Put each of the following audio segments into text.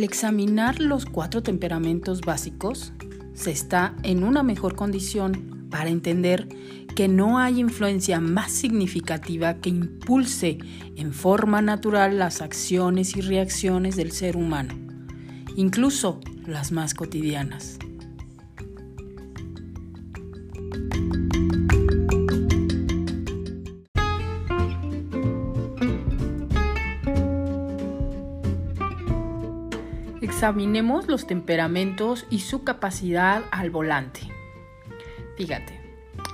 Al examinar los cuatro temperamentos básicos, se está en una mejor condición para entender que no hay influencia más significativa que impulse en forma natural las acciones y reacciones del ser humano, incluso las más cotidianas. Examinemos los temperamentos y su capacidad al volante. Fíjate,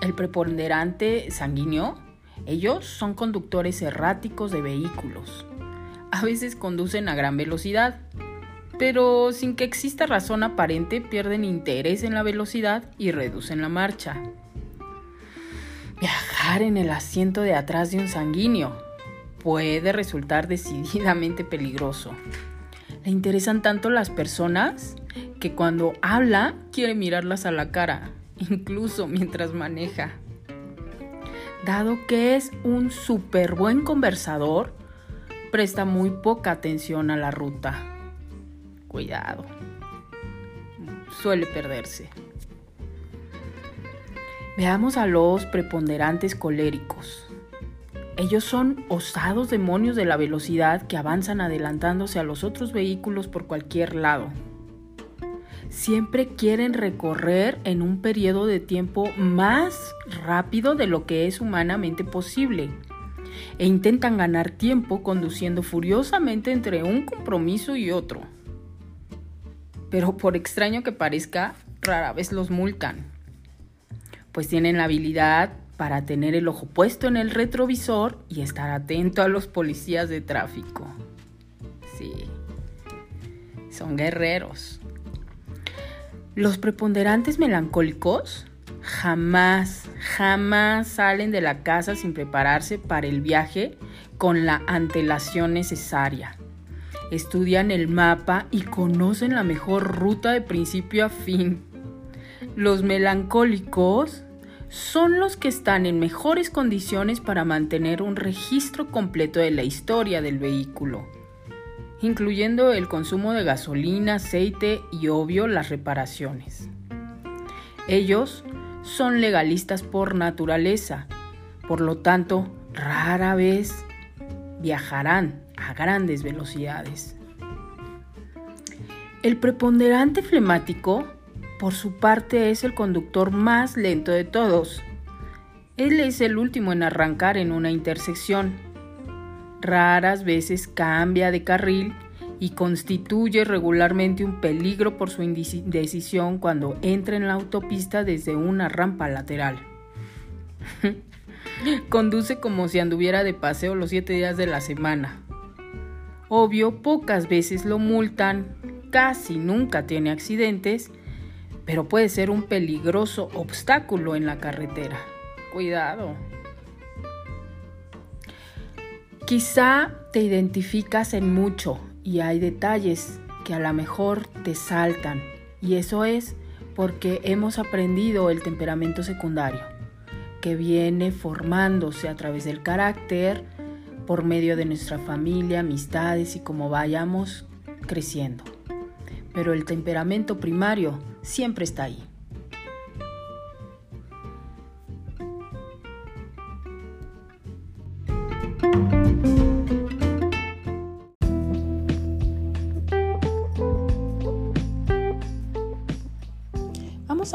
el preponderante sanguíneo, ellos son conductores erráticos de vehículos. A veces conducen a gran velocidad, pero sin que exista razón aparente pierden interés en la velocidad y reducen la marcha. Viajar en el asiento de atrás de un sanguíneo puede resultar decididamente peligroso. Le interesan tanto las personas que cuando habla quiere mirarlas a la cara incluso mientras maneja. Dado que es un súper buen conversador, presta muy poca atención a la ruta. Cuidado. Suele perderse. Veamos a los preponderantes coléricos. Ellos son osados demonios de la velocidad que avanzan adelantándose a los otros vehículos por cualquier lado siempre quieren recorrer en un periodo de tiempo más rápido de lo que es humanamente posible e intentan ganar tiempo conduciendo furiosamente entre un compromiso y otro. Pero por extraño que parezca, rara vez los multan, pues tienen la habilidad para tener el ojo puesto en el retrovisor y estar atento a los policías de tráfico. Sí, son guerreros. Los preponderantes melancólicos jamás, jamás salen de la casa sin prepararse para el viaje con la antelación necesaria. Estudian el mapa y conocen la mejor ruta de principio a fin. Los melancólicos son los que están en mejores condiciones para mantener un registro completo de la historia del vehículo incluyendo el consumo de gasolina, aceite y obvio las reparaciones. Ellos son legalistas por naturaleza, por lo tanto rara vez viajarán a grandes velocidades. El preponderante flemático, por su parte, es el conductor más lento de todos. Él es el último en arrancar en una intersección raras veces cambia de carril y constituye regularmente un peligro por su indecisión cuando entra en la autopista desde una rampa lateral. Conduce como si anduviera de paseo los siete días de la semana. Obvio, pocas veces lo multan, casi nunca tiene accidentes, pero puede ser un peligroso obstáculo en la carretera. Cuidado. Quizá te identificas en mucho y hay detalles que a lo mejor te saltan y eso es porque hemos aprendido el temperamento secundario que viene formándose a través del carácter por medio de nuestra familia, amistades y como vayamos creciendo. Pero el temperamento primario siempre está ahí.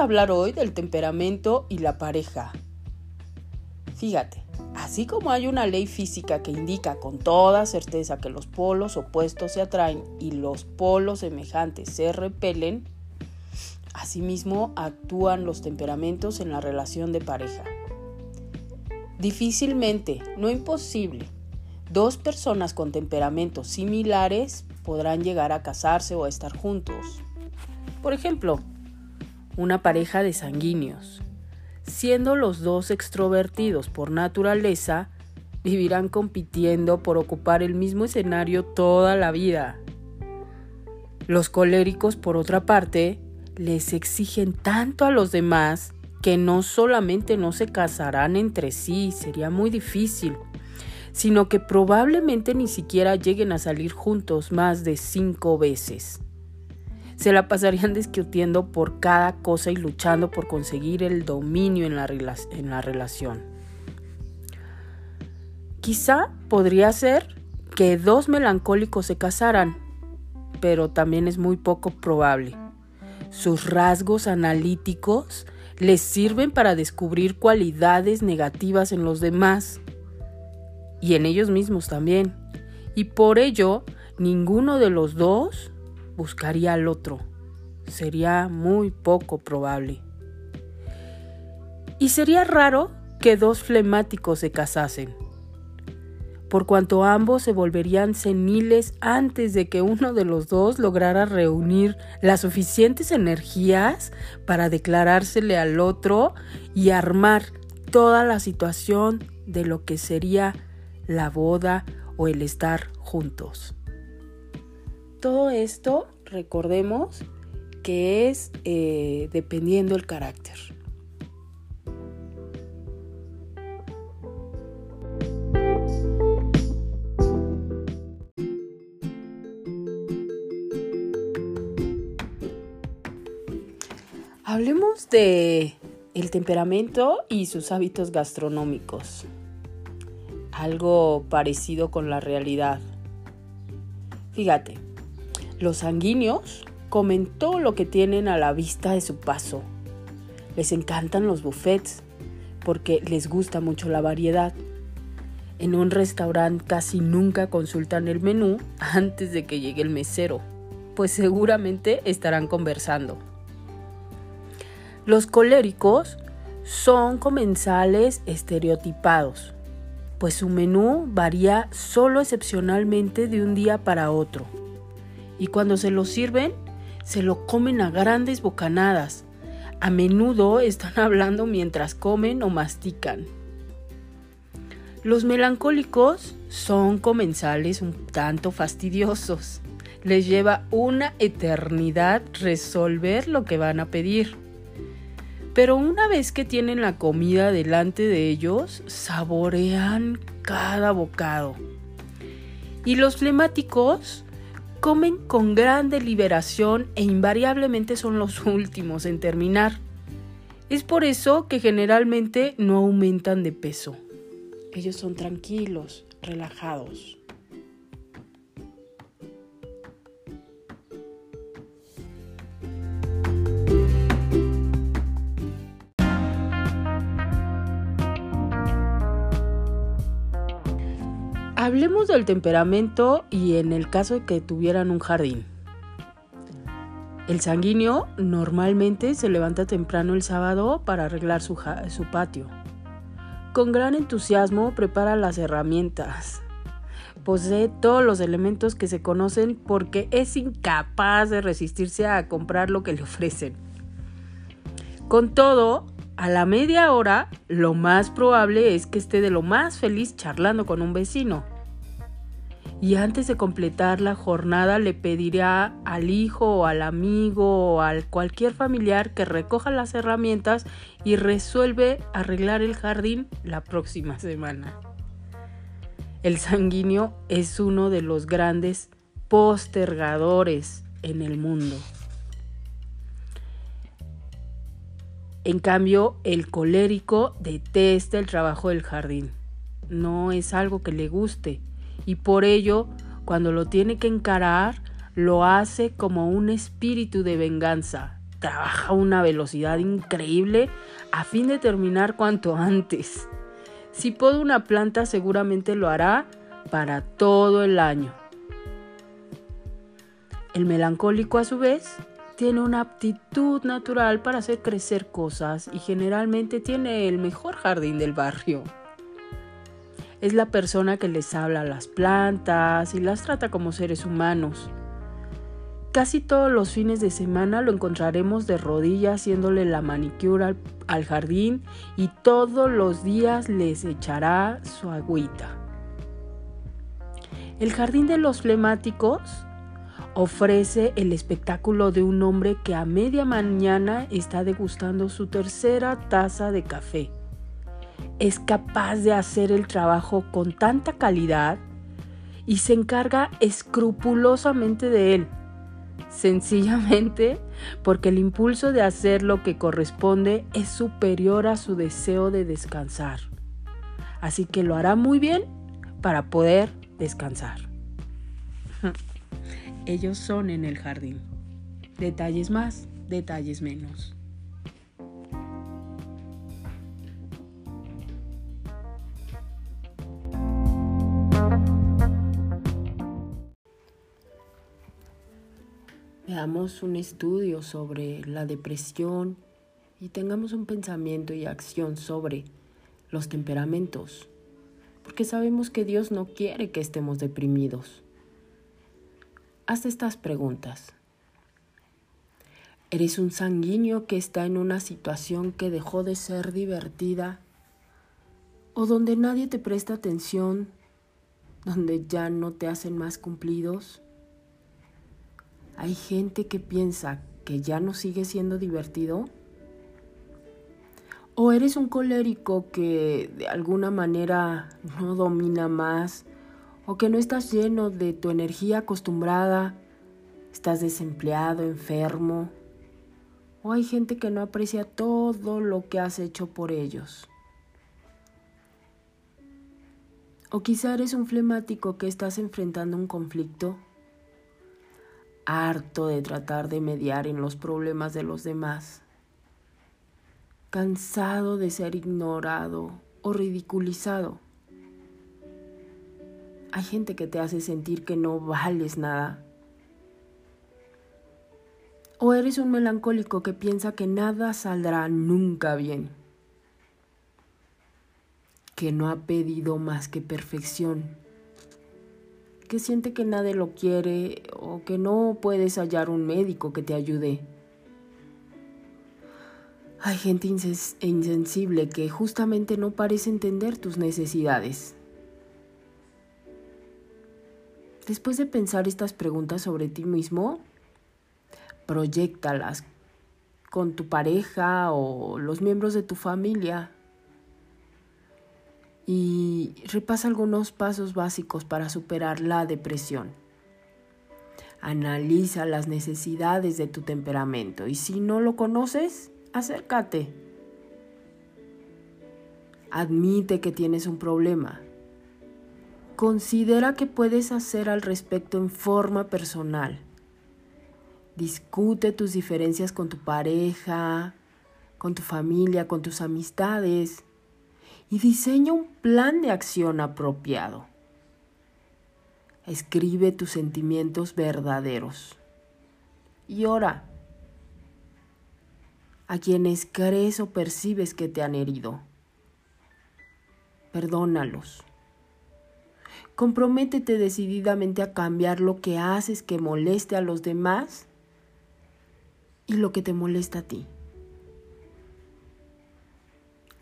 hablar hoy del temperamento y la pareja. Fíjate, así como hay una ley física que indica con toda certeza que los polos opuestos se atraen y los polos semejantes se repelen, asimismo actúan los temperamentos en la relación de pareja. Difícilmente, no imposible, dos personas con temperamentos similares podrán llegar a casarse o a estar juntos. Por ejemplo, una pareja de sanguíneos. Siendo los dos extrovertidos por naturaleza, vivirán compitiendo por ocupar el mismo escenario toda la vida. Los coléricos, por otra parte, les exigen tanto a los demás que no solamente no se casarán entre sí, sería muy difícil, sino que probablemente ni siquiera lleguen a salir juntos más de cinco veces. Se la pasarían discutiendo por cada cosa y luchando por conseguir el dominio en la, en la relación. Quizá podría ser que dos melancólicos se casaran, pero también es muy poco probable. Sus rasgos analíticos les sirven para descubrir cualidades negativas en los demás y en ellos mismos también. Y por ello, ninguno de los dos buscaría al otro. Sería muy poco probable. Y sería raro que dos flemáticos se casasen, por cuanto ambos se volverían seniles antes de que uno de los dos lograra reunir las suficientes energías para declarársele al otro y armar toda la situación de lo que sería la boda o el estar juntos. Todo esto, recordemos que es eh, dependiendo el carácter. Hablemos de el temperamento y sus hábitos gastronómicos algo parecido con la realidad. Fíjate, los sanguíneos comen todo lo que tienen a la vista de su paso. Les encantan los buffets porque les gusta mucho la variedad. En un restaurante casi nunca consultan el menú antes de que llegue el mesero, pues seguramente estarán conversando. Los coléricos son comensales estereotipados pues su menú varía solo excepcionalmente de un día para otro. Y cuando se lo sirven, se lo comen a grandes bocanadas. A menudo están hablando mientras comen o mastican. Los melancólicos son comensales un tanto fastidiosos. Les lleva una eternidad resolver lo que van a pedir. Pero una vez que tienen la comida delante de ellos, saborean cada bocado. Y los flemáticos comen con gran deliberación e invariablemente son los últimos en terminar. Es por eso que generalmente no aumentan de peso. Ellos son tranquilos, relajados. Hablemos del temperamento y en el caso de que tuvieran un jardín. El sanguíneo normalmente se levanta temprano el sábado para arreglar su, su, patio. Con gran entusiasmo prepara las herramientas. Posee todos los elementos que se conocen porque es incapaz de resistirse a comprar lo que le ofrecen. Con todo, a la media hora, lo más probable es que esté de lo más feliz charlando con un vecino y antes de completar la jornada le pedirá al hijo o al amigo o al cualquier familiar que recoja las herramientas y resuelve arreglar el jardín la próxima semana. El sanguíneo es uno de los grandes postergadores en el mundo. En cambio, el colérico detesta el trabajo del jardín. No es algo que le guste y por ello, cuando lo tiene que encarar, lo hace como un espíritu de venganza. Trabaja a una velocidad increíble a fin de terminar cuanto antes. Si poda una planta seguramente lo hará para todo el año. El melancólico a su vez tiene una aptitud natural para hacer crecer cosas y generalmente tiene el mejor jardín del barrio es la persona que les habla a las plantas y las trata como seres humanos. Casi todos los fines de semana lo encontraremos de rodillas haciéndole la manicura al, jardín y todos los días les echará su agüita. El jardín de los flemáticos ofrece el espectáculo de un hombre que a media mañana está degustando su tercera taza de café es capaz de hacer el trabajo con tanta calidad y se encarga escrupulosamente de él, sencillamente porque el impulso de hacer lo que corresponde es superior a su deseo de descansar. Así que lo hará muy bien para poder descansar. Ellos son en el jardín. Detalles más, detalles menos. Veamos un estudio sobre la depresión y tengamos un pensamiento y acción sobre los temperamentos, porque sabemos que Dios no quiere que estemos deprimidos. Haz estas preguntas. ¿Eres un sanguíneo que está en una situación que dejó de ser divertida? ¿O donde nadie te presta atención? ¿Donde ya no te hacen más cumplidos? ¿Hay gente que piensa que ya no sigue siendo divertido? ¿O eres un colérico que de alguna manera no domina más? ¿O que no estás lleno de tu energía acostumbrada? ¿Estás desempleado, enfermo? ¿O hay gente que no aprecia todo lo que has hecho por ellos? ¿O quizá eres un flemático que estás enfrentando un conflicto? Harto de tratar de mediar en los problemas de los demás cansado de ser ignorado o ridiculizado. Hay gente que te hace sentir que no vales nada. O eres un melancólico que piensa que nada saldrá nunca bien. Que no ha pedido más que perfección. Que siente que nadie lo quiere o que no puedes hallar un médico que te ayude hay gente insensible que justamente no parece entender tus necesidades. Después de pensar estas preguntas sobre ti mismo, proyectalas con tu pareja o los miembros de tu familia y repasa algunos pasos básicos para superar la depresión. Analiza las necesidades de tu temperamento y si no lo conoces, acércate. Admite que tienes un problema. Considera qué puedes hacer al respecto en forma personal. Discute tus diferencias con tu pareja, con tu familia, con tus amistades y diseña un plan de acción apropiado. Escribe tus sentimientos verdaderos y ora a quienes crees o percibes que te han herido. Perdónalos. Comprométete decididamente a cambiar lo que haces que moleste a los demás y lo que te molesta a ti.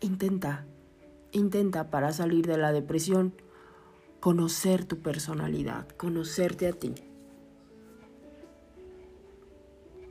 Intenta, intenta para salir de la depresión conocer tu personalidad, conocerte a ti.